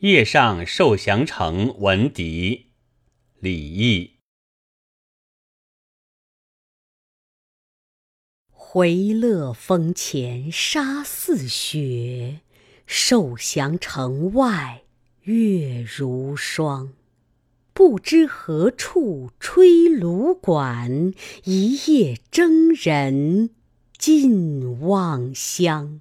夜上受降城闻笛。李益回乐峰前沙似雪受降城外月如霜。不知何处吹芦管一夜征人尽望乡。